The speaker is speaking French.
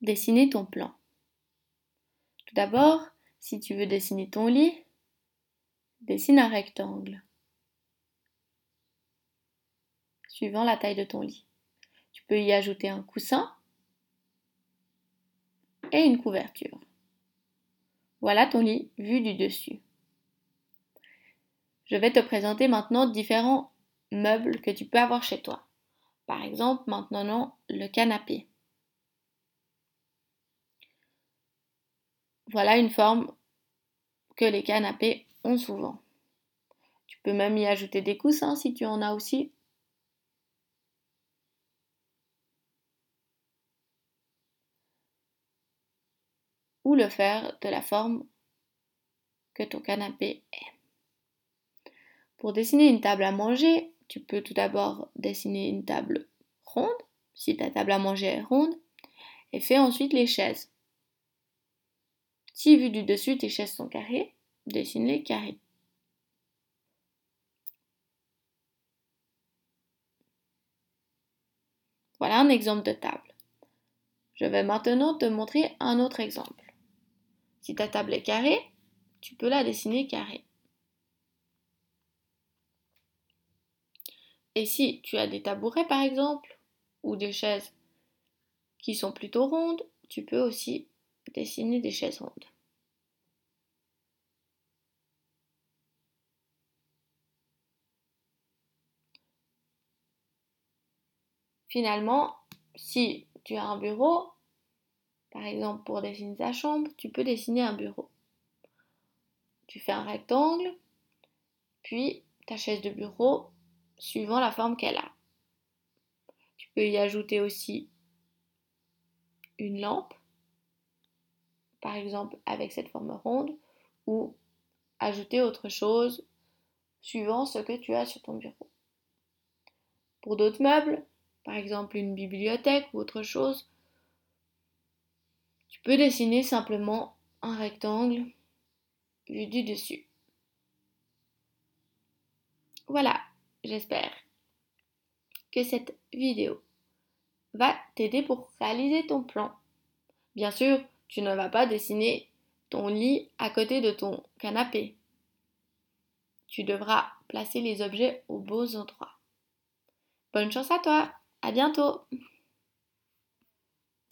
Dessiner ton plan. Tout d'abord, si tu veux dessiner ton lit, dessine un rectangle suivant la taille de ton lit. Tu peux y ajouter un coussin et une couverture. Voilà ton lit vu du dessus. Je vais te présenter maintenant différents meubles que tu peux avoir chez toi. Par exemple, maintenant le canapé. Voilà une forme que les canapés ont souvent. Tu peux même y ajouter des coussins si tu en as aussi. Ou le faire de la forme que ton canapé est. Pour dessiner une table à manger, tu peux tout d'abord dessiner une table ronde, si ta table à manger est ronde, et fais ensuite les chaises. Si vu du dessus tes chaises sont carrées, dessine-les carrés. Voilà un exemple de table. Je vais maintenant te montrer un autre exemple. Si ta table est carrée, tu peux la dessiner carrée. Et si tu as des tabourets par exemple, ou des chaises qui sont plutôt rondes, tu peux aussi dessiner des chaises rondes. Finalement, si tu as un bureau, par exemple pour dessiner ta chambre, tu peux dessiner un bureau. Tu fais un rectangle, puis ta chaise de bureau, suivant la forme qu'elle a. Tu peux y ajouter aussi une lampe par exemple avec cette forme ronde, ou ajouter autre chose suivant ce que tu as sur ton bureau. Pour d'autres meubles, par exemple une bibliothèque ou autre chose, tu peux dessiner simplement un rectangle vu du dessus. Voilà, j'espère que cette vidéo va t'aider pour réaliser ton plan. Bien sûr, tu ne vas pas dessiner ton lit à côté de ton canapé. Tu devras placer les objets aux beaux endroits. Bonne chance à toi. À bientôt.